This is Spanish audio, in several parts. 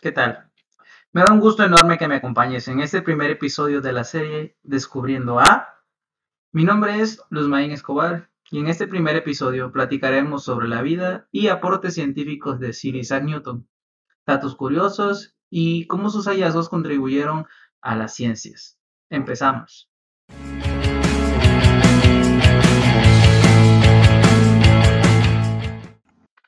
¿qué tal? Me da un gusto enorme que me acompañes en este primer episodio de la serie Descubriendo a. Mi nombre es Luzmaín Escobar y en este primer episodio platicaremos sobre la vida y aportes científicos de Sir Isaac Newton, datos curiosos y cómo sus hallazgos contribuyeron a las ciencias. Empezamos.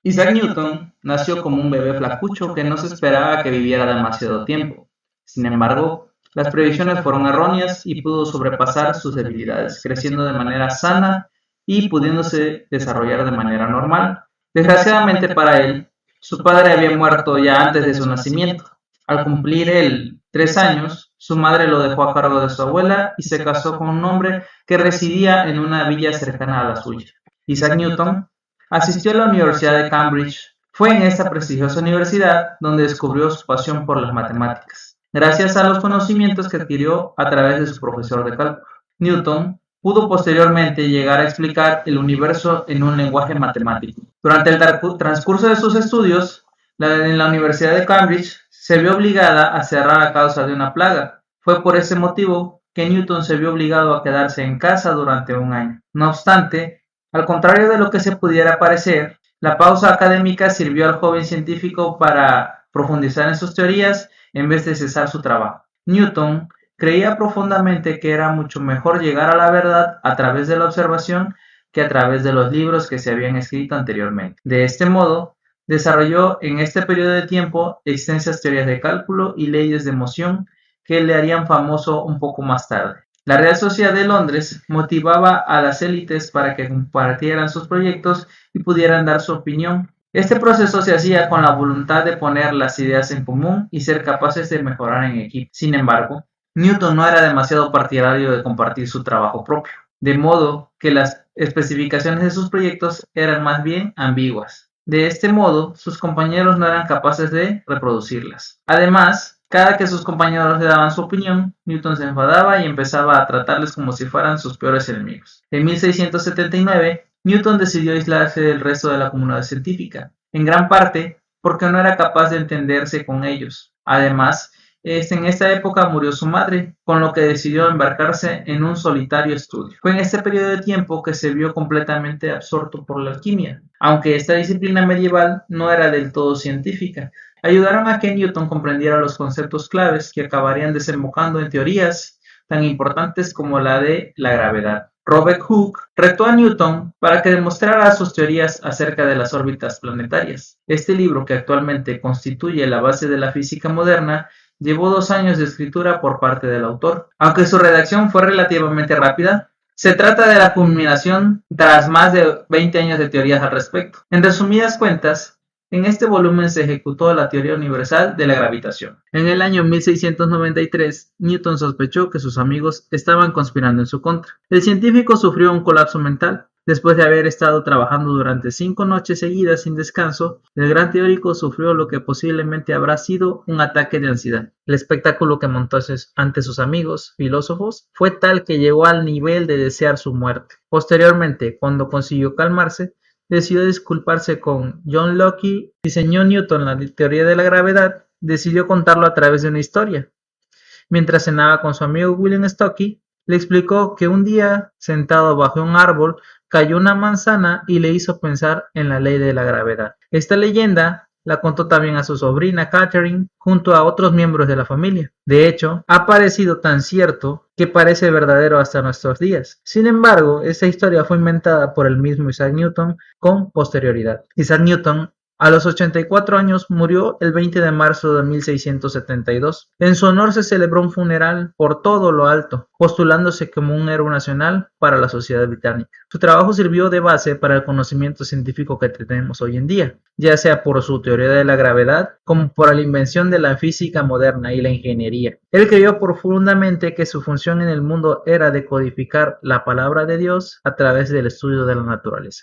Isaac Newton nació como un bebé flacucho que no se esperaba que viviera demasiado tiempo. Sin embargo, las previsiones fueron erróneas y pudo sobrepasar sus debilidades, creciendo de manera sana y pudiéndose desarrollar de manera normal. Desgraciadamente para él, su padre había muerto ya antes de su nacimiento. Al cumplir él tres años, su madre lo dejó a cargo de su abuela y se casó con un hombre que residía en una villa cercana a la suya. Isaac Newton Asistió a la Universidad de Cambridge. Fue en esta prestigiosa universidad donde descubrió su pasión por las matemáticas, gracias a los conocimientos que adquirió a través de su profesor de cálculo. Newton pudo posteriormente llegar a explicar el universo en un lenguaje matemático. Durante el transcurso de sus estudios en la Universidad de Cambridge, se vio obligada a cerrar a causa de una plaga. Fue por ese motivo que Newton se vio obligado a quedarse en casa durante un año. No obstante, al contrario de lo que se pudiera parecer, la pausa académica sirvió al joven científico para profundizar en sus teorías en vez de cesar su trabajo. Newton creía profundamente que era mucho mejor llegar a la verdad a través de la observación que a través de los libros que se habían escrito anteriormente. De este modo, desarrolló en este periodo de tiempo extensas teorías de cálculo y leyes de moción que le harían famoso un poco más tarde. La Real Sociedad de Londres motivaba a las élites para que compartieran sus proyectos y pudieran dar su opinión. Este proceso se hacía con la voluntad de poner las ideas en común y ser capaces de mejorar en equipo. Sin embargo, Newton no era demasiado partidario de compartir su trabajo propio, de modo que las especificaciones de sus proyectos eran más bien ambiguas. De este modo, sus compañeros no eran capaces de reproducirlas. Además, cada que sus compañeros le daban su opinión, Newton se enfadaba y empezaba a tratarles como si fueran sus peores enemigos. En 1679, Newton decidió aislarse del resto de la comunidad científica, en gran parte porque no era capaz de entenderse con ellos. Además, en esta época murió su madre, con lo que decidió embarcarse en un solitario estudio. Fue en este periodo de tiempo que se vio completamente absorto por la alquimia, aunque esta disciplina medieval no era del todo científica, ayudaron a que Newton comprendiera los conceptos claves que acabarían desembocando en teorías tan importantes como la de la gravedad. Robert Hooke retó a Newton para que demostrara sus teorías acerca de las órbitas planetarias. Este libro, que actualmente constituye la base de la física moderna, llevó dos años de escritura por parte del autor. Aunque su redacción fue relativamente rápida, se trata de la culminación tras más de 20 años de teorías al respecto. En resumidas cuentas, en este volumen se ejecutó la teoría universal de la gravitación. En el año 1693, Newton sospechó que sus amigos estaban conspirando en su contra. El científico sufrió un colapso mental. Después de haber estado trabajando durante cinco noches seguidas sin descanso, el gran teórico sufrió lo que posiblemente habrá sido un ataque de ansiedad. El espectáculo que montó ante sus amigos filósofos fue tal que llegó al nivel de desear su muerte. Posteriormente, cuando consiguió calmarse, decidió disculparse con John Locke, diseñó Newton la teoría de la gravedad, decidió contarlo a través de una historia. Mientras cenaba con su amigo William Stocky, le explicó que un día, sentado bajo un árbol, cayó una manzana y le hizo pensar en la ley de la gravedad. Esta leyenda la contó también a su sobrina Catherine junto a otros miembros de la familia. De hecho, ha parecido tan cierto que parece verdadero hasta nuestros días. Sin embargo, esta historia fue inventada por el mismo Isaac Newton con posterioridad. Isaac Newton a los 84 años murió el 20 de marzo de 1672. En su honor se celebró un funeral por todo lo alto, postulándose como un héroe nacional para la sociedad británica. Su trabajo sirvió de base para el conocimiento científico que tenemos hoy en día, ya sea por su teoría de la gravedad como por la invención de la física moderna y la ingeniería. Él creyó profundamente que su función en el mundo era de codificar la palabra de Dios a través del estudio de la naturaleza.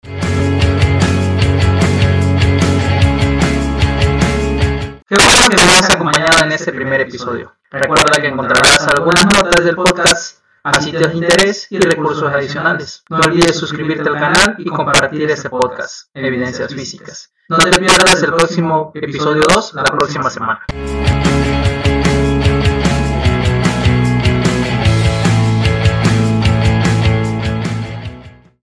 Que me has acompañado en este primer episodio. Recuerda que encontrarás algunas notas del podcast a sitios de interés y recursos adicionales. No olvides suscribirte al canal y compartir este podcast, Evidencias Físicas. No te pierdas el próximo episodio 2 la próxima semana.